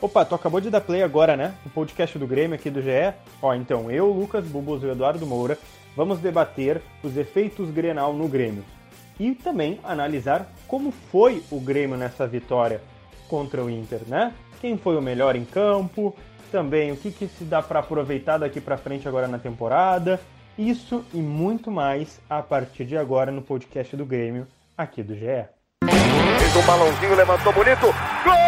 Opa, tu acabou de dar play agora, né? O podcast do Grêmio aqui do GE. Ó, então eu, Lucas Bubos e o Eduardo Moura vamos debater os efeitos Grenal no Grêmio e também analisar como foi o Grêmio nessa vitória contra o Inter, né? Quem foi o melhor em campo, também o que, que se dá para aproveitar daqui para frente agora na temporada. Isso e muito mais a partir de agora no podcast do Grêmio aqui do GE. Fez um balãozinho, levantou bonito. Gol!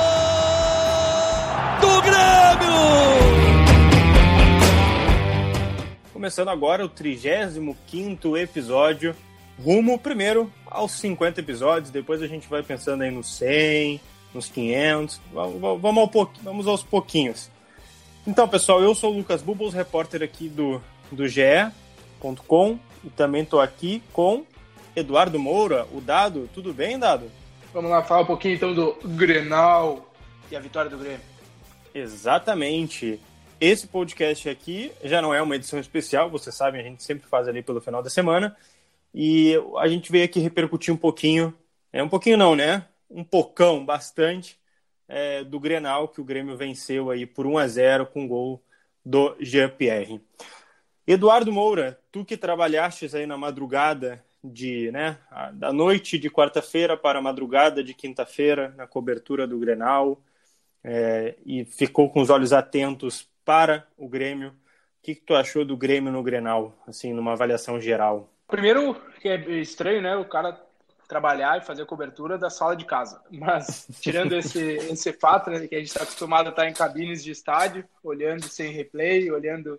Começando agora o 35 episódio, rumo primeiro aos 50 episódios, depois a gente vai pensando aí nos 100, nos 500, vamos, ao pouquinho, vamos aos pouquinhos. Então, pessoal, eu sou o Lucas Bubbles, repórter aqui do, do GE.com e também estou aqui com Eduardo Moura, o Dado. Tudo bem, Dado? Vamos lá falar um pouquinho então do Grenal e a vitória do Grêmio. Exatamente. Esse podcast aqui já não é uma edição especial, vocês sabem, a gente sempre faz ali pelo final da semana. E a gente veio aqui repercutir um pouquinho, é um pouquinho não, né? Um pocão, bastante, é, do Grenal, que o Grêmio venceu aí por 1 a 0 com gol do Jean-Pierre. Eduardo Moura, tu que trabalhaste aí na madrugada de, né, da noite de quarta-feira para a madrugada de quinta-feira na cobertura do Grenal é, e ficou com os olhos atentos para o Grêmio. O que, que tu achou do Grêmio no Grenal, assim, numa avaliação geral? Primeiro, que é estranho, né? O cara trabalhar e fazer cobertura da sala de casa. Mas, tirando esse, esse fato, né, que a gente está acostumado a estar em cabines de estádio, olhando sem replay, olhando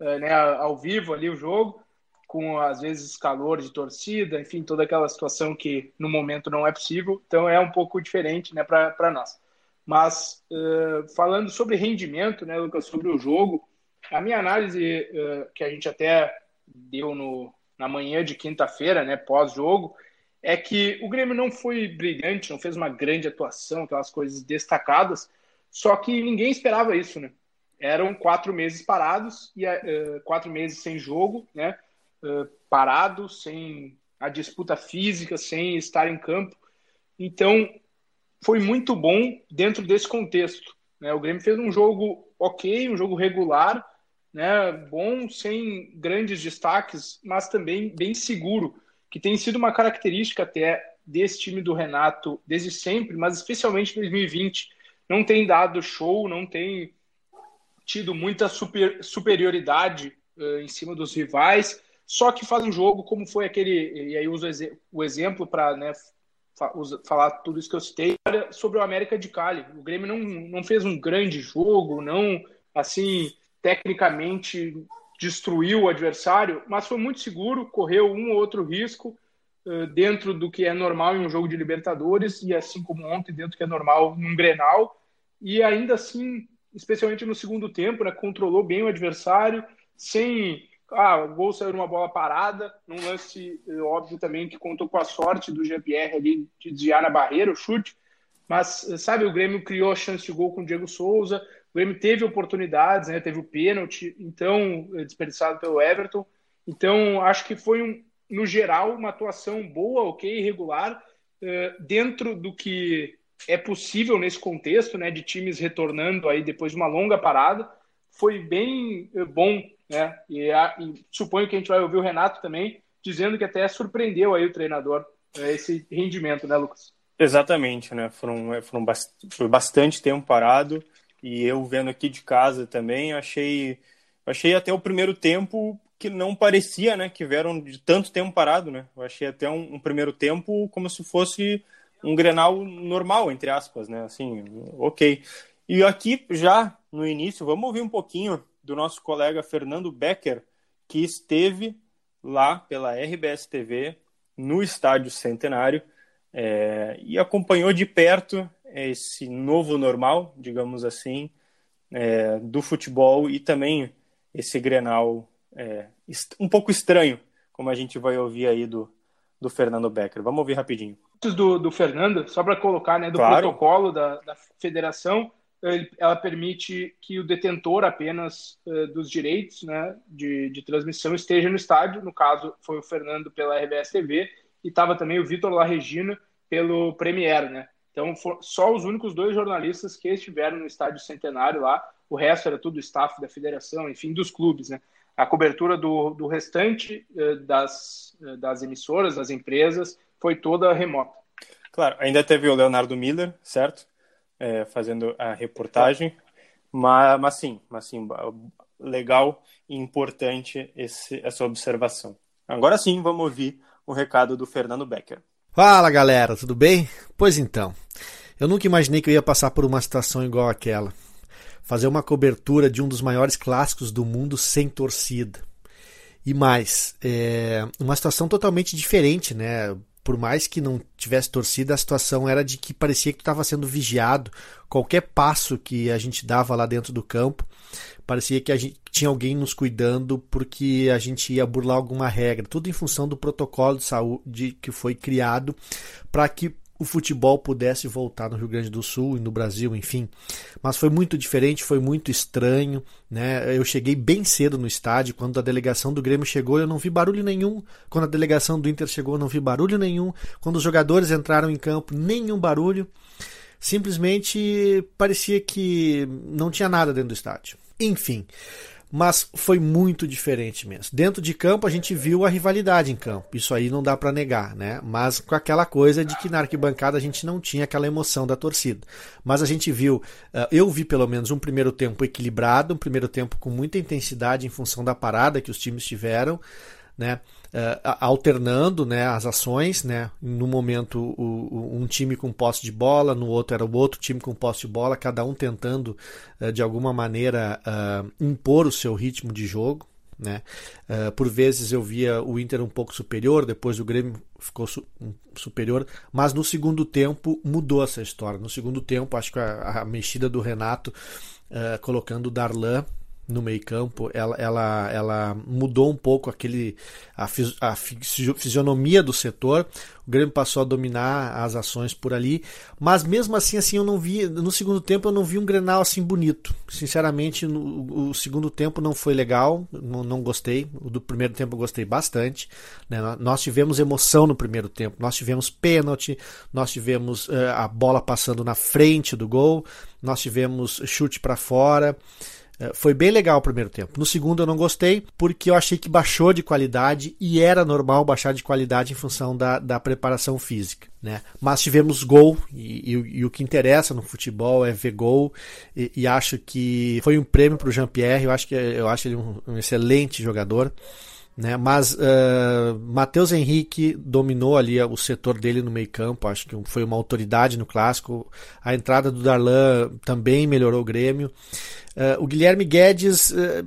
uh, né, ao vivo ali o jogo, com às vezes calor de torcida, enfim, toda aquela situação que no momento não é possível. Então é um pouco diferente né, para nós. Mas uh, falando sobre rendimento, né, Lucas, sobre o jogo, a minha análise uh, que a gente até deu no, na manhã de quinta-feira, né, pós-jogo, é que o Grêmio não foi brilhante, não fez uma grande atuação, aquelas coisas destacadas, só que ninguém esperava isso, né? Eram quatro meses parados e uh, quatro meses sem jogo, né? Uh, parado, sem a disputa física, sem estar em campo. Então foi muito bom dentro desse contexto. Né? O Grêmio fez um jogo ok, um jogo regular, né? bom, sem grandes destaques, mas também bem seguro, que tem sido uma característica até desse time do Renato desde sempre, mas especialmente em 2020. Não tem dado show, não tem tido muita super, superioridade uh, em cima dos rivais, só que faz um jogo como foi aquele, e aí uso o exemplo para né, falar tudo isso que eu citei sobre o América de Cali. O Grêmio não, não fez um grande jogo, não assim tecnicamente destruiu o adversário, mas foi muito seguro, correu um ou outro risco uh, dentro do que é normal em um jogo de Libertadores e assim como ontem dentro do que é normal num Grenal e ainda assim, especialmente no segundo tempo, né, controlou bem o adversário sem ah, o gol saiu numa bola parada, num lance eh, óbvio também que contou com a sorte do Jean-Pierre ali de desviar na barreira o chute, mas eh, sabe, o Grêmio criou a chance de gol com o Diego Souza, o Grêmio teve oportunidades, né, teve o pênalti, então eh, desperdiçado pelo Everton, então acho que foi um, no geral uma atuação boa, ok, regular, dentro do que é possível nesse contexto, né, de times retornando aí depois de uma longa parada, foi bem bom né? E, a, e, suponho que a gente vai ouvir o Renato também dizendo que até surpreendeu aí o treinador é, esse rendimento, né, Lucas? Exatamente, né? Foram, foram bast foi bastante tempo parado e eu vendo aqui de casa também achei achei até o primeiro tempo que não parecia, né, que vieram de tanto tempo parado, né? Eu achei até um, um primeiro tempo como se fosse um Grenal normal, entre aspas, né? Assim, ok. E aqui já no início, vamos ouvir um pouquinho do nosso colega Fernando Becker, que esteve lá pela RBS TV no Estádio Centenário é, e acompanhou de perto esse novo normal, digamos assim, é, do futebol e também esse Grenal é, um pouco estranho, como a gente vai ouvir aí do, do Fernando Becker. Vamos ouvir rapidinho. Antes do, do Fernando, só para colocar, né, do claro. protocolo da, da federação, ela permite que o detentor apenas uh, dos direitos né, de, de transmissão esteja no estádio. No caso, foi o Fernando pela RBS TV e estava também o Vitor La Regina pelo Premier, né? Então, só os únicos dois jornalistas que estiveram no estádio centenário lá, o resto era tudo staff da federação, enfim, dos clubes, né? A cobertura do, do restante uh, das, uh, das emissoras, das empresas, foi toda remota. Claro, ainda teve o Leonardo Miller, certo? É, fazendo a reportagem, mas, mas sim, mas sim, legal e importante esse, essa observação. Agora sim, vamos ouvir o recado do Fernando Becker. Fala galera, tudo bem? Pois então, eu nunca imaginei que eu ia passar por uma situação igual aquela. Fazer uma cobertura de um dos maiores clássicos do mundo sem torcida. E mais, é uma situação totalmente diferente, né? por mais que não tivesse torcida, a situação era de que parecia que estava sendo vigiado. Qualquer passo que a gente dava lá dentro do campo, parecia que gente tinha alguém nos cuidando porque a gente ia burlar alguma regra. Tudo em função do protocolo de saúde que foi criado para que o futebol pudesse voltar no Rio Grande do Sul e no Brasil, enfim. Mas foi muito diferente, foi muito estranho, né? Eu cheguei bem cedo no estádio, quando a delegação do Grêmio chegou, eu não vi barulho nenhum. Quando a delegação do Inter chegou, eu não vi barulho nenhum. Quando os jogadores entraram em campo, nenhum barulho. Simplesmente parecia que não tinha nada dentro do estádio. Enfim, mas foi muito diferente mesmo. Dentro de campo a gente viu a rivalidade em campo, isso aí não dá para negar, né? Mas com aquela coisa de que na arquibancada a gente não tinha aquela emoção da torcida. Mas a gente viu, eh, eu vi pelo menos um primeiro tempo equilibrado, um primeiro tempo com muita intensidade em função da parada que os times tiveram né? Uh, alternando né, as ações, né? No momento o, o, um time com posse de bola, no outro era o outro time com posse de bola, cada um tentando uh, de alguma maneira uh, impor o seu ritmo de jogo, né? por vezes eu via o Inter um pouco superior, depois o Grêmio ficou su superior, mas no segundo tempo mudou essa história. No segundo tempo, acho que a, a mexida do Renato colocando o Darlan no meio campo, ela, ela, ela mudou um pouco aquele a, a fisionomia do setor. O Grêmio passou a dominar as ações por ali, mas mesmo assim, assim eu não vi no segundo tempo eu não vi um Grenal assim bonito. Sinceramente, no, o segundo tempo não foi legal, não, não gostei. O do primeiro tempo eu gostei bastante. Né? Nós tivemos emoção no primeiro tempo, nós tivemos pênalti, nós tivemos uh, a bola passando na frente do gol, nós tivemos chute para fora. É, foi bem legal o primeiro tempo. No segundo eu não gostei, porque eu achei que baixou de qualidade e era normal baixar de qualidade em função da, da preparação física. Né? Mas tivemos gol, e, e, e o que interessa no futebol é ver gol, e, e acho que foi um prêmio para o Jean-Pierre, eu acho que eu acho ele um, um excelente jogador. Né? Mas uh, Matheus Henrique dominou ali o setor dele no meio campo, acho que foi uma autoridade no clássico. A entrada do Darlan também melhorou o Grêmio. Uh, o Guilherme Guedes, uh,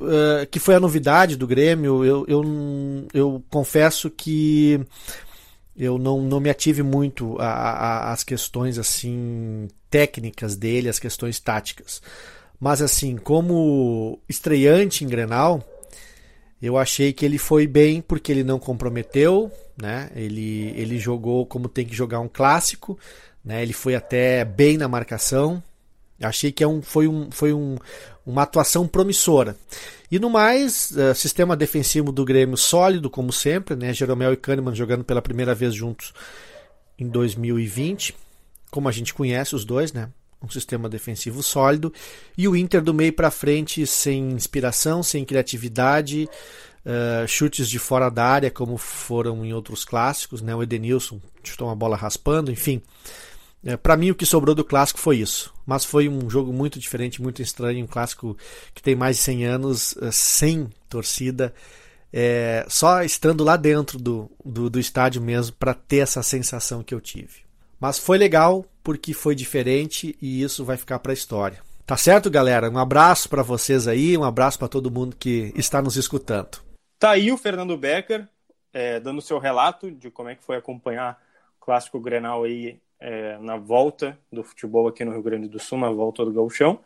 uh, que foi a novidade do Grêmio, eu, eu, eu confesso que eu não, não me ative muito às questões assim técnicas dele, as questões táticas. Mas assim, como estreante em Grenal, eu achei que ele foi bem porque ele não comprometeu, né? Ele, ele jogou como tem que jogar um clássico, né? Ele foi até bem na marcação, Achei que é um, foi, um, foi um, uma atuação promissora. E no mais, uh, sistema defensivo do Grêmio sólido, como sempre, né? Jeromel e Kahneman jogando pela primeira vez juntos em 2020, como a gente conhece os dois, né? Um sistema defensivo sólido. E o Inter do meio para frente sem inspiração, sem criatividade, uh, chutes de fora da área, como foram em outros clássicos, né? O Edenilson chutou uma bola raspando, enfim. É, para mim, o que sobrou do clássico foi isso. Mas foi um jogo muito diferente, muito estranho. Um clássico que tem mais de 100 anos, é, sem torcida, é, só estando lá dentro do, do, do estádio mesmo para ter essa sensação que eu tive. Mas foi legal porque foi diferente e isso vai ficar para a história. Tá certo, galera? Um abraço para vocês aí, um abraço para todo mundo que está nos escutando. Tá aí o Fernando Becker é, dando seu relato de como é que foi acompanhar o clássico Grenal aí é, na volta do futebol aqui no Rio Grande do Sul, na volta do Gauchão.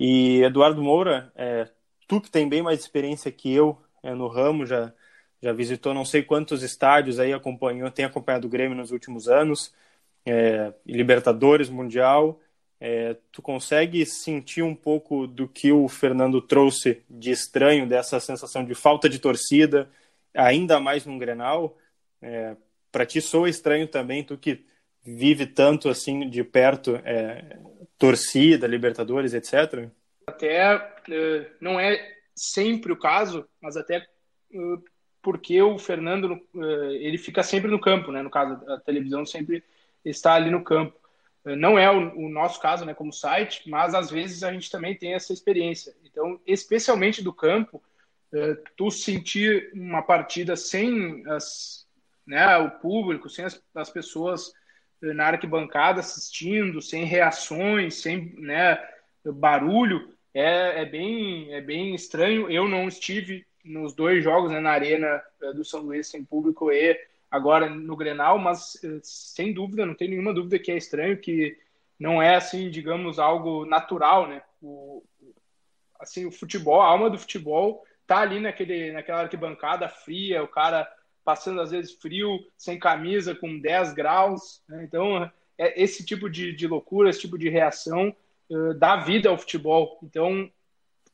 E Eduardo Moura, é, tu que tem bem mais experiência que eu é, no ramo, já, já visitou não sei quantos estádios aí, acompanhou, tem acompanhado o Grêmio nos últimos anos, é, Libertadores, Mundial. É, tu consegue sentir um pouco do que o Fernando trouxe de estranho, dessa sensação de falta de torcida, ainda mais num Grenal? É, Para ti soa estranho também, tu que vive tanto assim de perto é, torcida, Libertadores, etc? Até uh, não é sempre o caso, mas até uh, porque o Fernando uh, ele fica sempre no campo, né? No caso, a televisão sempre está ali no campo. Não é o, o, nosso caso, né, como site, mas às vezes a gente também tem essa experiência. Então, especialmente do campo, tu sentir uma partida sem as, né, o público, sem as, as pessoas na arquibancada assistindo, sem reações, sem né, barulho, é, é, bem, é bem estranho. Eu não estive nos dois jogos né, na Arena eh, do São Luís sem público e agora no Grenal, mas eh, sem dúvida, não tem nenhuma dúvida que é estranho, que não é assim, digamos, algo natural, né? O, assim, o futebol, a alma do futebol tá ali naquele, naquela arquibancada fria, o cara passando às vezes frio, sem camisa, com 10 graus. Né? Então, é esse tipo de, de loucura, esse tipo de reação uh, dá vida ao futebol. Então,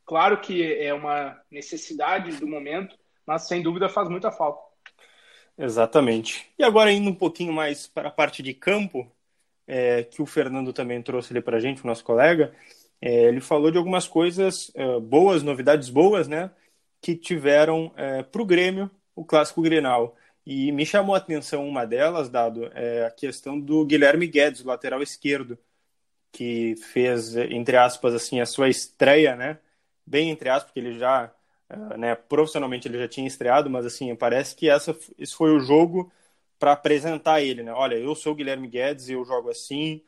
claro que é uma necessidade do momento, mas sem dúvida faz muita falta. Exatamente. E agora indo um pouquinho mais para a parte de campo, é, que o Fernando também trouxe ali para a gente, o nosso colega, é, ele falou de algumas coisas é, boas, novidades boas, né, que tiveram é, para o Grêmio o clássico Grenal. E me chamou a atenção uma delas, dado é, a questão do Guilherme Guedes, lateral esquerdo, que fez, entre aspas, assim, a sua estreia, né? Bem entre aspas, porque ele já, é, né, profissionalmente ele já tinha estreado, mas assim, parece que essa, esse foi o jogo para apresentar ele, né? Olha, eu sou o Guilherme Guedes, eu jogo assim,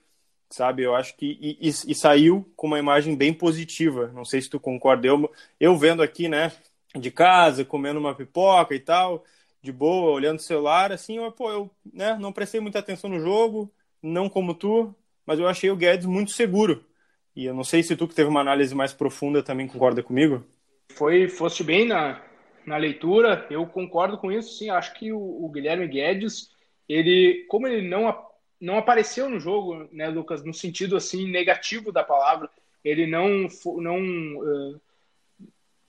sabe? Eu acho que e, e, e, saiu com uma imagem bem positiva. Não sei se tu concorda. Eu, eu vendo aqui, né? de casa, comendo uma pipoca e tal, de boa, olhando o celular, assim, eu, pô, eu né, não prestei muita atenção no jogo, não como tu, mas eu achei o Guedes muito seguro. E eu não sei se tu que teve uma análise mais profunda também concorda comigo. Foi, foste bem na, na leitura, eu concordo com isso, sim, acho que o, o Guilherme Guedes, ele, como ele não, não apareceu no jogo, né, Lucas, no sentido, assim, negativo da palavra, ele não, não uh,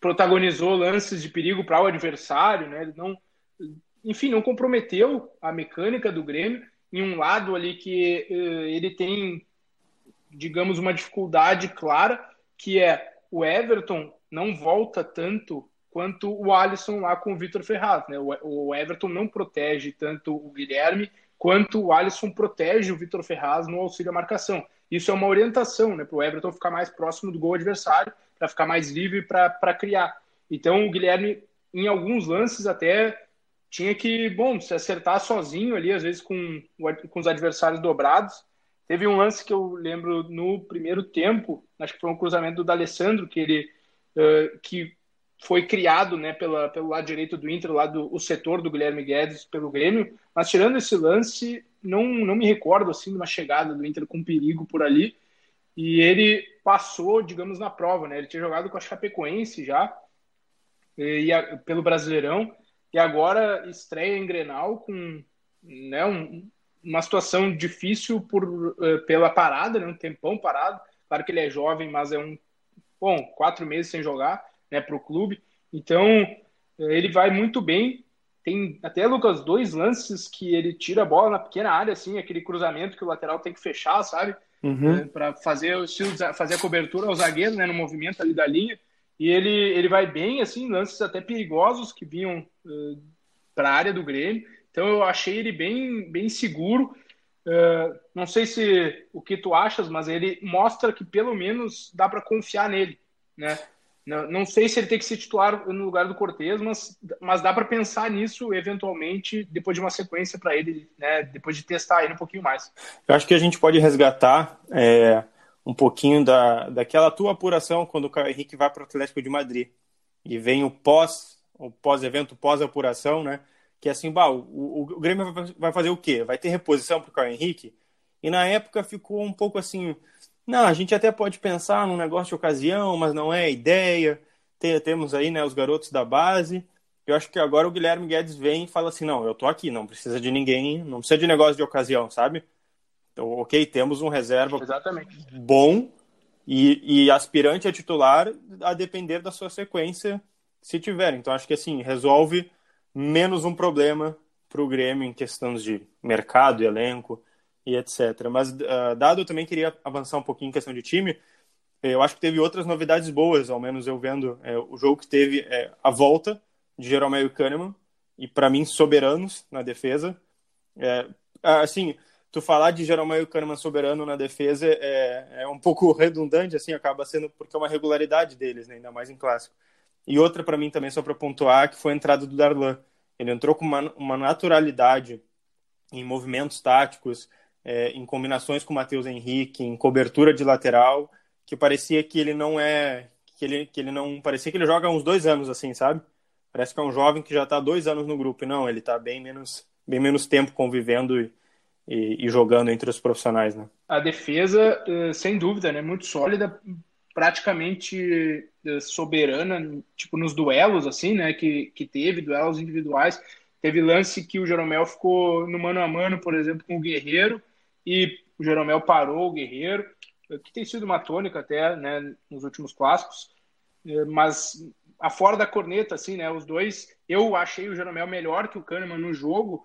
protagonizou lances de perigo para o adversário, né? Ele não, enfim, não comprometeu a mecânica do Grêmio em um lado ali que uh, ele tem, digamos, uma dificuldade clara, que é o Everton não volta tanto quanto o Alisson lá com o Vitor Ferraz, né? O, Everton não protege tanto o Guilherme quanto o Alisson protege o Vitor Ferraz no auxílio à marcação. Isso é uma orientação, né, para o Everton ficar mais próximo do gol adversário para ficar mais livre para criar. Então o Guilherme, em alguns lances, até tinha que, bom, se acertar sozinho ali, às vezes com, com os adversários dobrados. Teve um lance que eu lembro no primeiro tempo, acho que foi um cruzamento do D'Alessandro, que ele uh, que foi criado né, pela, pelo lado direito do Inter, lá do o setor do Guilherme Guedes pelo Grêmio, mas tirando esse lance, não, não me recordo assim de uma chegada do Inter com perigo por ali. E ele passou, digamos, na prova, né? Ele tinha jogado com a Chapecoense já, e, e pelo Brasileirão, e agora estreia em Grenal com né, um, uma situação difícil por, uh, pela parada, né, um tempão parado. Claro que ele é jovem, mas é um. Bom, quatro meses sem jogar né, para o clube. Então, ele vai muito bem. Tem até, Lucas, dois lances que ele tira a bola na pequena área, assim, aquele cruzamento que o lateral tem que fechar, sabe? uhum. né, para fazer fazer a cobertura ao zagueiro, né, no movimento ali da linha. E ele, ele vai bem, assim, lances até perigosos que vinham uh, para a área do Grêmio. Então eu achei ele bem, bem seguro. Uh, não sei se o que tu achas, mas ele mostra que pelo menos dá para confiar nele, né? Não, não sei se ele tem que ser titular no lugar do Cortez, mas, mas dá para pensar nisso eventualmente depois de uma sequência para ele, né, depois de testar ele um pouquinho mais. Eu acho que a gente pode resgatar é, um pouquinho da, daquela tua apuração quando o Caio Henrique vai para o Atlético de Madrid e vem o pós, o pós-evento, pós-apuração, né? Que é assim, bah, o, o Grêmio vai fazer o quê? Vai ter reposição para o Caio Henrique? E na época ficou um pouco assim Não, a gente até pode pensar num negócio de ocasião, mas não é ideia. Tem, temos aí né, os garotos da base. Eu acho que agora o Guilherme Guedes vem e fala assim: não, eu tô aqui, não precisa de ninguém, não precisa de negócio de ocasião, sabe? Então, ok, temos um reserva Exatamente. bom e, e aspirante a titular a depender da sua sequência, se tiver. Então, acho que assim, resolve menos um problema para o Grêmio em questões de mercado, elenco e etc. Mas, uh, dado eu também queria avançar um pouquinho em questão de time, eu acho que teve outras novidades boas, ao menos eu vendo é, o jogo que teve é, a volta de Jeromel e Kahneman, e para mim soberanos na defesa. É, assim, tu falar de Jeromel e Kahneman soberano na defesa é, é um pouco redundante, assim, acaba sendo porque é uma regularidade deles, né, ainda mais em clássico. E outra para mim também, só para pontuar, que foi a entrada do Darlan. Ele entrou com uma, uma naturalidade em movimentos táticos, é, em combinações com o Matheus Henrique, em cobertura de lateral, que parecia que ele não é. que ele, que ele não. parecia que ele joga há uns dois anos, assim, sabe? Parece que é um jovem que já está dois anos no grupo. Não, ele está bem menos, bem menos tempo convivendo e, e, e, jogando entre os profissionais, né? A defesa, eh, sem dúvida, né? Muito sólida, praticamente eh, soberana, tipo nos duelos, assim, né? Que, que teve, duelos individuais. Teve lance que o Jeromel ficou no mano a mano, por exemplo, com o Guerreiro, e o Jeromel parou o Guerreiro, que tem sido uma tônica até né, nos últimos clássicos, é, mas a fora da corneta, assim, né, os dois, eu achei o Jeromel melhor que o Kahneman no jogo,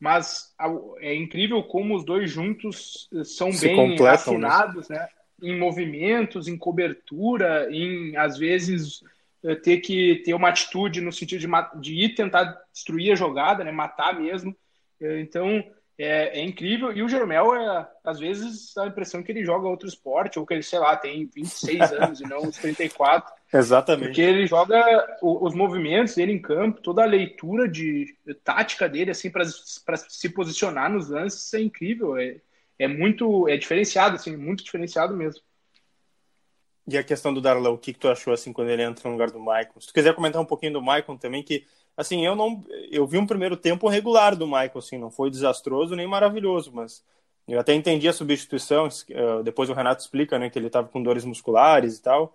mas é incrível como os dois juntos eh, são Se bem né? afinados, né? Em movimentos, em cobertura, em às vezes eh, ter que ter uma atitude no sentido de, de ir tentar destruir a jogada, né, matar mesmo. Eh, então é, é, incrível. E o Jeromel, é, às vezes, dá a impressão que ele joga outro esporte, ou que ele, sei lá, tem 26 anos e não os 34. Exatamente. Porque ele joga os movimentos dele em campo, toda a leitura de, de tática dele, assim, para se posicionar nos lances, é incrível. É, é muito, é diferenciado, assim, muito diferenciado mesmo. E a questão do Darlan, o que, que tu achou, assim, quando ele entra no lugar do Maicon? Se tu quiser comentar um pouquinho do Maicon também, que assim, eu não. Eu vi um primeiro tempo regular do Michael, assim, não foi desastroso nem maravilhoso, mas eu até entendi a substituição. Eh, depois o Renato explica, né, que ele estava com dores musculares e tal.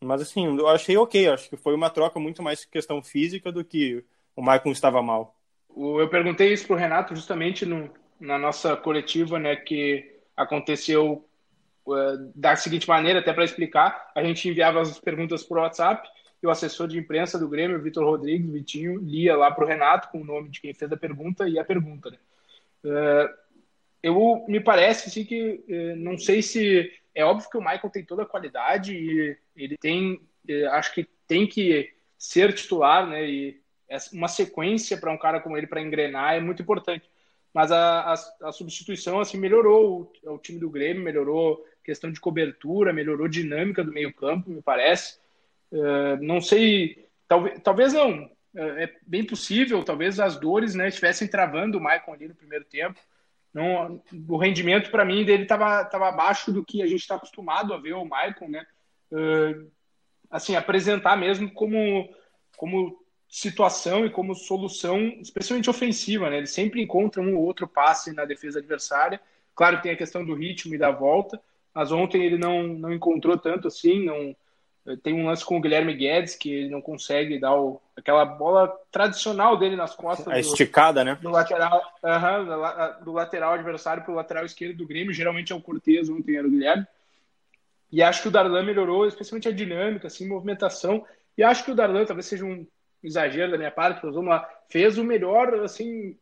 Mas assim, eu achei ok, acho que foi uma troca muito mais questão física do que o Michael estava mal. Eu perguntei isso pro Renato justamente no, na nossa coletiva, né, que aconteceu uh, da seguinte maneira, até para explicar, a gente enviava as perguntas por WhatsApp e o assessor de imprensa do Grêmio, Vitor Rodrigues, Vitinho, lia lá para o Renato com o nome de quem fez a pergunta e a pergunta. Né? Uh, eu me parece assim, que uh, não sei se é óbvio que o Michael tem toda a qualidade e ele tem, acho que tem que ser titular, né? E uma sequência para um cara como ele para engrenar é muito importante. Mas a, a, a substituição assim melhorou o, o, time do Grêmio, melhorou questão de cobertura, melhorou dinâmica do meio campo, me parece. Uh, não sei, talvez, talvez não. Uh, é bem possível, talvez as dores né, estivessem travando o Maicon ali no primeiro tempo. Não, o rendimento para mim dele estava tava abaixo do que a gente está acostumado a ver o Maicon, né? Uh, assim, apresentar mesmo como, como situação e como solução, especialmente ofensiva, né? Ele sempre encontra um ou outro passe na defesa adversária. Claro tem a questão do ritmo e da volta, mas ontem ele não, não encontrou tanto assim, não, tem um lance com o Guilherme Guedes que ele não consegue dar o, aquela bola tradicional dele nas costas. A do, esticada, né? Do lateral, uh -huh, do lateral adversário para o lateral esquerdo do Grêmio. Geralmente é o Cortez, ontem era o Guilherme. E acho que o Darlan melhorou, especialmente a dinâmica, assim, movimentação. E acho que o Darlan talvez seja um exagero da minha parte, vamos lá, fez o melhor, assim,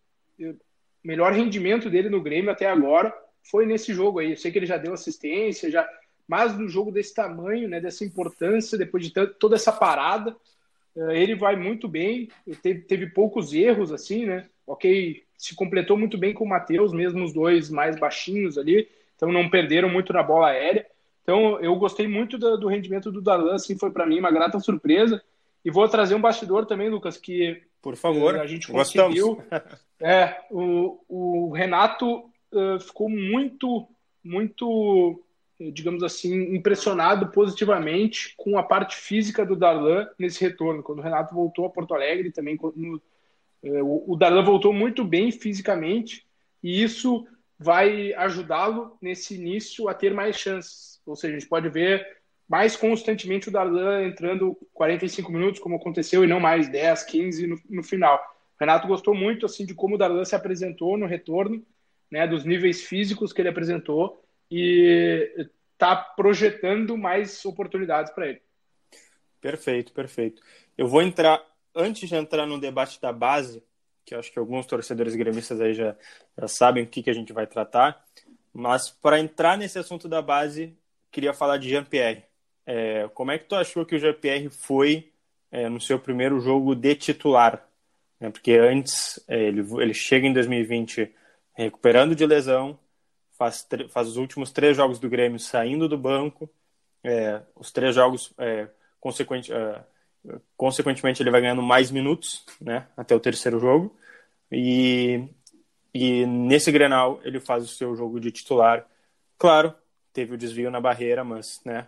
melhor rendimento dele no Grêmio até agora foi nesse jogo aí. Eu sei que ele já deu assistência, já mas num jogo desse tamanho, né, dessa importância, depois de toda essa parada, eh, ele vai muito bem, teve, teve poucos erros, assim, né? Ok, se completou muito bem com o Matheus, mesmo os dois mais baixinhos ali, então não perderam muito na bola aérea. Então eu gostei muito do, do rendimento do Darlan, assim, foi para mim uma grata surpresa. E vou trazer um bastidor também, Lucas, que por favor, a gente conseguiu. é, o, o Renato uh, ficou muito, muito digamos assim, impressionado positivamente com a parte física do Darlan nesse retorno. Quando o Renato voltou a Porto Alegre, também no, é, o Darlan voltou muito bem fisicamente e isso vai ajudá-lo nesse início a ter mais chances. Ou seja, a gente pode ver mais constantemente o Darlan entrando 45 minutos, como aconteceu, e não mais 10, 15 no, no final. O Renato gostou muito assim de como o Darlan se apresentou no retorno, né, dos níveis físicos que ele apresentou e está projetando mais oportunidades para ele. Perfeito, perfeito. Eu vou entrar, antes de entrar no debate da base, que acho que alguns torcedores gremistas aí já, já sabem o que, que a gente vai tratar, mas para entrar nesse assunto da base, queria falar de Jean-Pierre. É, como é que tu achou que o Jean-Pierre foi é, no seu primeiro jogo de titular? É, porque antes, é, ele, ele chega em 2020 recuperando de lesão, faz, faz os últimos três jogos do Grêmio saindo do banco, é, os três jogos, é, consequente, consequentemente, ele vai ganhando mais minutos né, até o terceiro jogo, e, e nesse Grenal ele faz o seu jogo de titular. Claro, teve o desvio na barreira, mas né,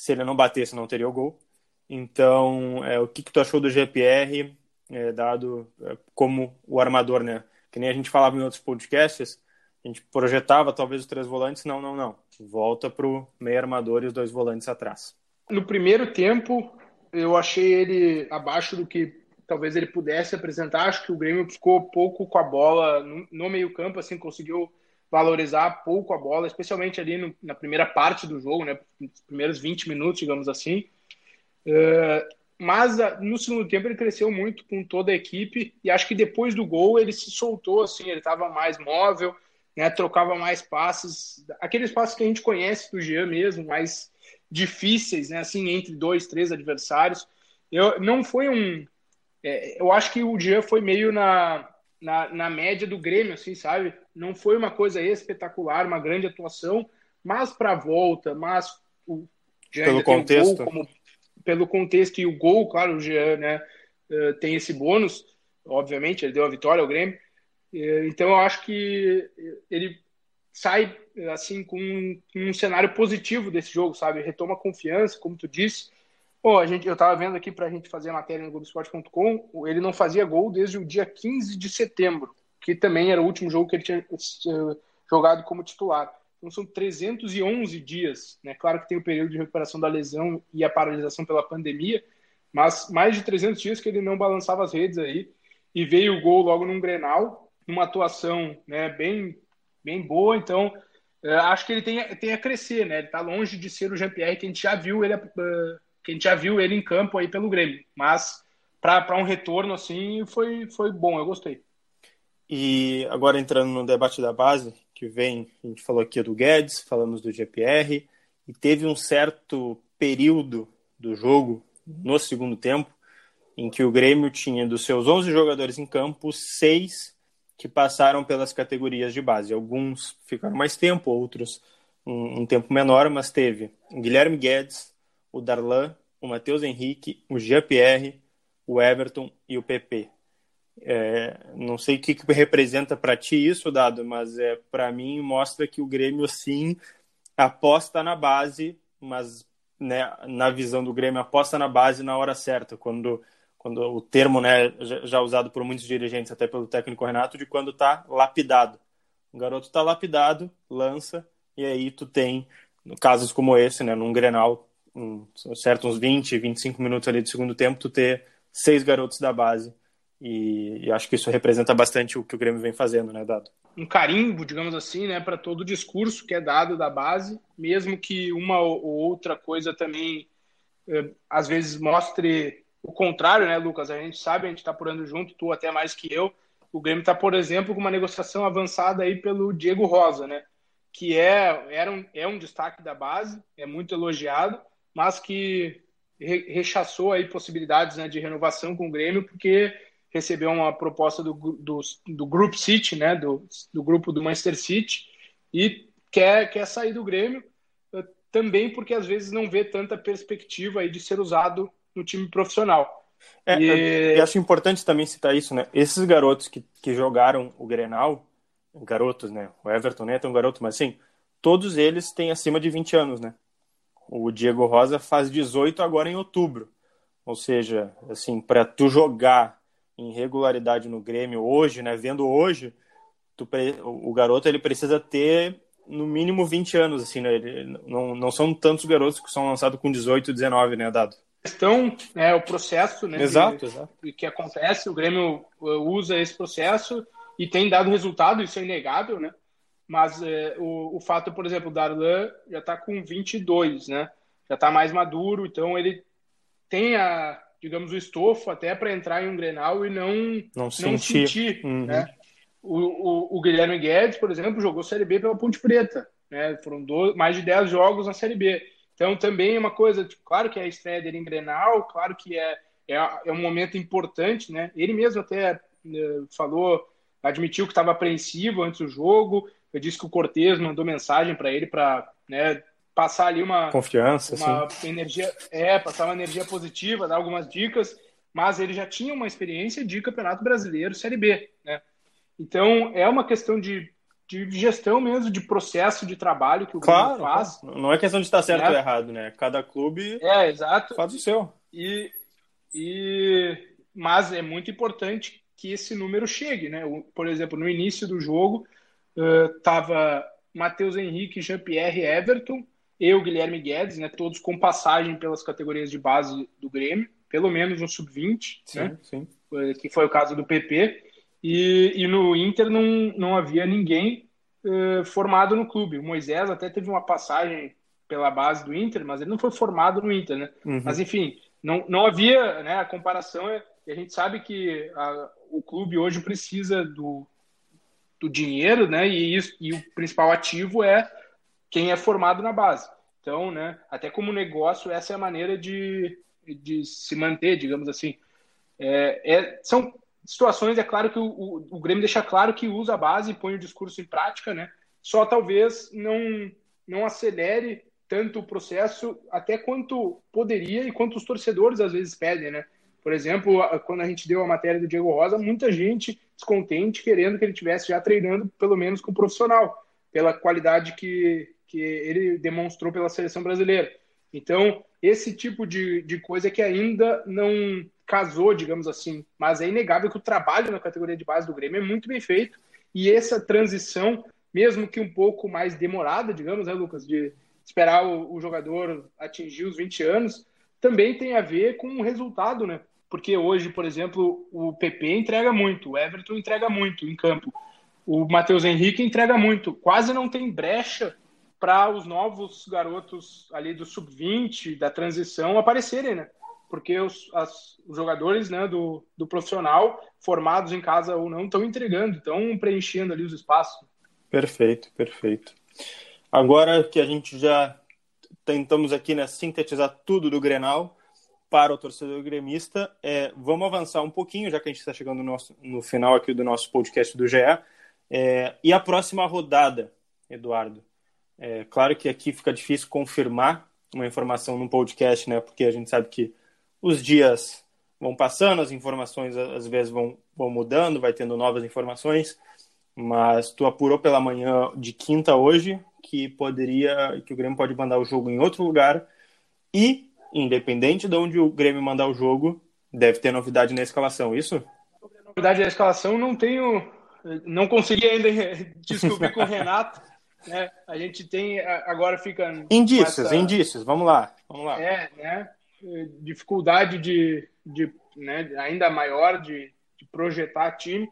se ele não batesse, não teria o gol. Então, é, o que, que tu achou do GPR, é, dado é, como o armador, né? Que nem a gente falava em outros podcasts, a gente projetava talvez os três volantes, não, não, não. Volta para o meio armador e os dois volantes atrás. No primeiro tempo, eu achei ele abaixo do que talvez ele pudesse apresentar. Acho que o Grêmio ficou pouco com a bola no, no meio campo, assim, conseguiu valorizar pouco a bola, especialmente ali no, na primeira parte do jogo, né, nos primeiros 20 minutos, digamos assim. Uh, mas uh, no segundo tempo ele cresceu muito com toda a equipe e acho que depois do gol ele se soltou, assim, ele estava mais móvel, né, trocava mais passes, aqueles passes que a gente conhece do Jean mesmo, mais difíceis, né, assim, entre dois, três adversários. Eu, não foi um... É, eu acho que o Jean foi meio na, na, na média do Grêmio, assim, sabe? Não foi uma coisa espetacular, uma grande atuação, mas para a volta, mas o Jean pelo contexto. Gol, como, pelo contexto e o gol, claro, o Jean né, eh, tem esse bônus, obviamente, ele deu a vitória ao Grêmio. Eh, então eu acho que ele sai assim com um, um cenário positivo desse jogo, sabe? Retoma confiança, como tu disse. Pô, a gente, eu tava vendo aqui para a gente fazer a matéria no Globoesporte.com, ele não fazia gol desde o dia 15 de setembro que também era o último jogo que ele tinha eh, jogado como titular. Então são 311 dias, né? Claro que tem o período de recuperação da lesão e a paralisação pela pandemia, mas mais de 300 dias que ele não balançava as redes aí e veio o gol logo num Grenal, uma atuação, né, bem bem boa, então é, acho que ele tem, tem a crescer, né? Ele está longe de ser o Jean-Pierre que a gente já viu ele uh, que a gente já viu ele em campo aí pelo Grêmio, mas para um retorno assim foi foi bom, eu gostei. E agora entrando no debate da base, que vem, a gente falou aqui do Guedes, falamos do GPR, e teve um certo período do jogo, no segundo tempo, em que o Grêmio tinha dos seus 11 jogadores em campo, seis que passaram pelas categorias de base. Alguns ficaram mais tempo, outros um, um tempo menor, mas teve o Guilherme Guedes, o Darlan, o Matheus Henrique, o Jean-Pierre, o Everton e o PP. É, não sei o que, que representa para ti isso, Dado, mas é para mim mostra que o Grêmio sim aposta na base, mas né, na visão do Grêmio aposta na base na hora certa, quando quando o termo né, já usado por muitos dirigentes, até pelo técnico Renato, de quando está lapidado. O garoto está lapidado, lança, e aí tu tem casos como esse, né, num Grenal, um, certo, uns 20, 25 minutos ali de segundo tempo, tu ter seis garotos da base e, e, acho que isso representa bastante o que o Grêmio vem fazendo, né, Dado? Um carimbo, digamos assim, né, para todo o discurso que é dado da base, mesmo que uma ou outra coisa também eh, às vezes mostre o contrário, né, Lucas? A gente sabe, a gente está porando junto, tu até mais que eu. O Grêmio está, por exemplo, com uma negociação avançada aí pelo Diego Rosa, né? Que é, era um, é um destaque da base, é muito elogiado, mas que rechaçou aí possibilidades né, de renovação com o Grêmio, porque recebeu uma proposta do, do, do Group City, né, do, do grupo do Manchester City, e quer, quer sair do Grêmio, eh, também porque às vezes não vê tanta perspectiva aí de ser usado no time profissional. É, e... Eu acho importante também citar isso, né? Esses garotos que, que jogaram o Grenal, garotos, né? O Everton Neto é um garoto, mas assim, todos eles têm acima de 20 anos, né? O Diego Rosa faz 18 agora em outubro. Ou seja, assim, para tu jogar em regularidade no Grêmio hoje, né? Vendo hoje, tu, o garoto ele precisa ter no mínimo 20 anos, assim, né? Ele, não, não são tantos garotos que são lançados com 18, 19, né, Dado? questão é o processo, né? Exato, exato. que acontece, o Grêmio uh, usa esse processo e tem dado resultado, isso é inegável, né? Mas é, o, o fato, por exemplo, o Darlan já está com 22, né? Já está mais maduro, então ele tem a, digamos, o estofo até para entrar em um Grenal e não, não sentir, não sentir uhum. né? O, o, o, Guilherme Guedes, por exemplo, jogou Série B pela Ponte Preta, né? Foram dois, mais de 10 jogos na Série B. Então também é uma coisa, tipo, claro que é a estreia dele em Grenal, claro que é, é, é um momento importante, né? Ele mesmo até uh, falou, admitiu que estava apreensivo antes do jogo, eu disse que o Cortez mandou mensagem para ele para né, passar ali uma confiança, uma energia, é, passar uma energia positiva, dar algumas dicas, mas ele já tinha uma experiência de Campeonato Brasileiro Série B, né? Então é uma questão de de gestão mesmo, de processo de trabalho que o claro, faz. Claro. Não é questão de estar certo é. ou errado, né? Cada clube é, exato. faz o seu. E, e, mas é muito importante que esse número chegue, né? Por exemplo, no início do jogo, estava uh, Matheus Henrique, Jean-Pierre Everton, eu, Guilherme Guedes, né? Todos com passagem pelas categorias de base do Grêmio, pelo menos no sub-20, né? Sim. Que foi o caso do PP. E, e no Inter não, não havia ninguém uh, formado no clube. O Moisés até teve uma passagem pela base do Inter, mas ele não foi formado no Inter, né? Uhum. Mas enfim, não, não havia, né? A comparação é, a gente sabe que a, o clube hoje precisa do, do dinheiro, né? E, isso, e o principal ativo é quem é formado na base. Então, né? Até como negócio, essa é a maneira de, de se manter, digamos assim. É, é, são situações, é claro que o, o, o, Grêmio deixa claro que usa a base e põe o discurso em prática, né? Só talvez não, não acelere tanto o processo até quanto poderia e quanto os torcedores às vezes pedem, né? Por exemplo, quando a gente deu a matéria do Diego Rosa, muita gente descontente querendo que ele tivesse já treinando pelo menos com o profissional, pela qualidade que, que ele demonstrou pela seleção brasileira. Então, esse tipo de, de coisa que ainda não casou, digamos assim. Mas é inegável que o trabalho na categoria de base do Grêmio é muito bem feito. E essa transição, mesmo que um pouco mais demorada, digamos, né, Lucas, de esperar o, o jogador atingir os 20 anos, também tem a ver com o resultado, né? Porque hoje, por exemplo, o PP entrega muito, o Everton entrega muito em campo, o Matheus Henrique entrega muito. Quase não tem brecha para os novos garotos ali do sub-20, da transição, aparecerem, né? porque os, as, os jogadores né, do, do profissional, formados em casa ou não, estão entregando, estão preenchendo ali os espaços. Perfeito, perfeito. Agora que a gente já tentamos aqui né, sintetizar tudo do Grenal para o torcedor gremista, é, vamos avançar um pouquinho, já que a gente está chegando no, nosso, no final aqui do nosso podcast do GE. É, e a próxima rodada, Eduardo? É, claro que aqui fica difícil confirmar uma informação num podcast, né? Porque a gente sabe que os dias vão passando, as informações às vezes vão, vão mudando, vai tendo novas informações, mas tu apurou pela manhã de quinta hoje que poderia, que o Grêmio pode mandar o jogo em outro lugar e, independente de onde o Grêmio mandar o jogo, deve ter novidade na escalação, isso? Novidade na escalação não tenho, não consegui ainda descobrir com o Renato, né? A gente tem agora fica indícios, essa... indícios. Vamos lá, vamos lá. É, né? dificuldade de, de né, ainda maior de, de, projetar time.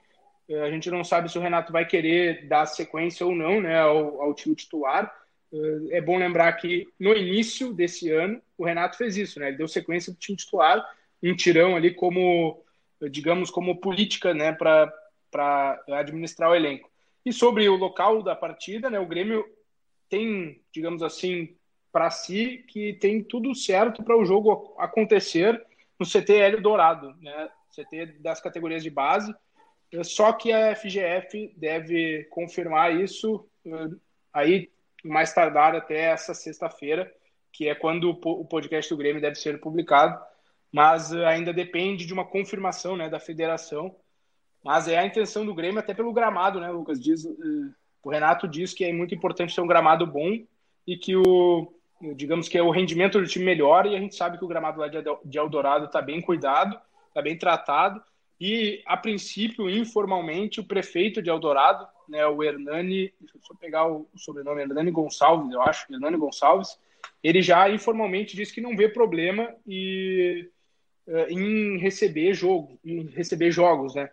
Eh, a gente não sabe se o Renato vai querer dar sequência ou não né, ao, ao time titular. Eh, é bom lembrar que no início desse ano o Renato fez isso, né? Ele deu sequência do time titular, um tirão ali como, digamos, como política, né, para administrar o elenco. E sobre o local da partida, né, o Grêmio tem, digamos assim, para si que tem tudo certo para o jogo acontecer no CT Hélio Dourado, né? CT das categorias de base. Só que a FGF deve confirmar isso eh, aí mais tardar até essa sexta-feira, que é quando o podcast do Grêmio deve ser publicado. Mas eh, ainda depende de uma confirmação né, da federação. Mas é a intenção do Grêmio, até pelo gramado, né, Lucas? Diz, eh, o Renato diz que é muito importante ter um gramado bom e que o, digamos que é o rendimento do time melhor e a gente sabe que o gramado lá de Eldorado está bem cuidado, está bem tratado e a princípio informalmente o prefeito de Eldorado né, o Hernani, deixa eu só pegar o sobrenome, Hernani Gonçalves, eu acho, Hernani Gonçalves, ele já informalmente disse que não vê problema e, uh, em receber jogo, em receber jogos, né?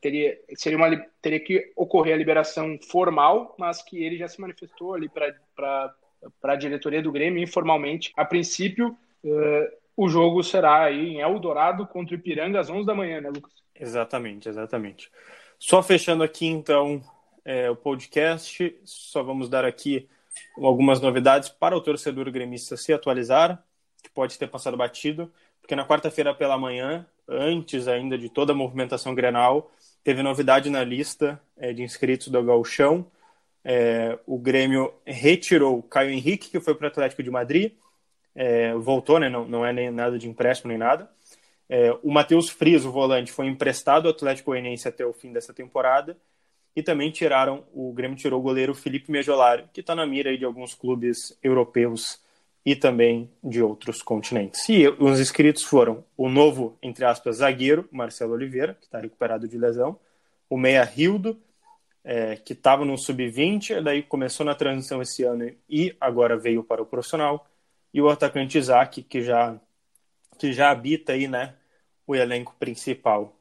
Teria, seria uma, teria que ocorrer a liberação formal, mas que ele já se manifestou ali para a diretoria do Grêmio informalmente. A princípio, uh, o jogo será aí em Eldorado contra o Ipiranga às 11 da manhã, né, Lucas? Exatamente, exatamente. Só fechando aqui, então, é, o podcast, só vamos dar aqui algumas novidades para o torcedor gremista se atualizar, que pode ter passado batido, porque na quarta-feira pela manhã, antes ainda de toda a movimentação grenal, teve novidade na lista é, de inscritos do Galchão. É, o Grêmio retirou Caio Henrique, que foi para o Atlético de Madrid, é, voltou, né, não, não é nem nada de empréstimo nem nada. É, o Matheus Frias, o volante, foi emprestado ao Atlético Goianiense até o fim dessa temporada. E também tiraram, o Grêmio tirou o goleiro Felipe Mejolari, que está na mira de alguns clubes europeus e também de outros continentes. E os inscritos foram o novo, entre aspas, zagueiro, Marcelo Oliveira, que está recuperado de lesão, o meia Rildo, é, que estava no sub-20, daí começou na transição esse ano e agora veio para o profissional, e o atacante Isaac, que já, que já habita aí, né, o elenco principal.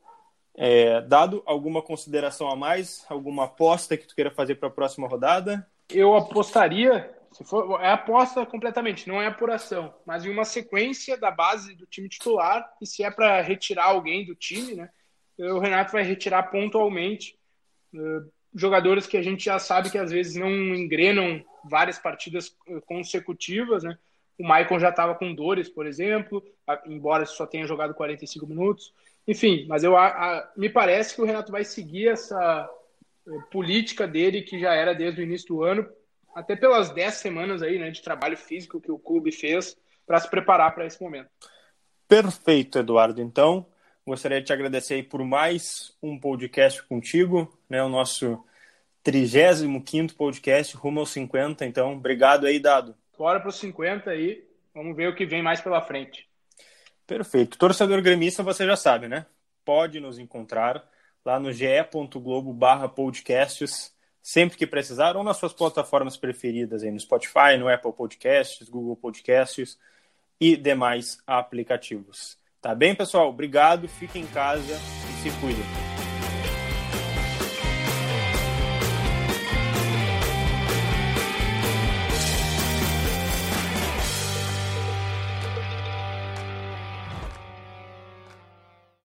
É, dado alguma consideração a mais, alguma aposta que tu queira fazer para a próxima rodada? Eu apostaria, se for, é aposta completamente, não é apuração, mas em uma sequência da base do time titular, e se é para retirar alguém do time, né, o Renato vai retirar pontualmente uh, jogadores que a gente já sabe que às vezes não engrenam várias partidas consecutivas, né? O Maicon já estava com dores, por exemplo, embora só tenha jogado 45 minutos. Enfim, mas eu a, a, me parece que o Renato vai seguir essa eh, política dele que já era desde o início do ano, até pelas 10 semanas aí, né, de trabalho físico que o clube fez para se preparar para esse momento. Perfeito, Eduardo. Então, gostaria de te agradecer por mais um podcast contigo, né, o nosso 35º podcast, rumo aos 50. Então, obrigado aí, Dado. Bora para os 50 aí, vamos ver o que vem mais pela frente. Perfeito. Torcedor gremista, você já sabe, né? Pode nos encontrar lá no ge.globo barra podcasts, sempre que precisar, ou nas suas plataformas preferidas, aí no Spotify, no Apple Podcasts, Google Podcasts e demais aplicativos. Tá bem, pessoal? Obrigado, fiquem em casa e se cuidem.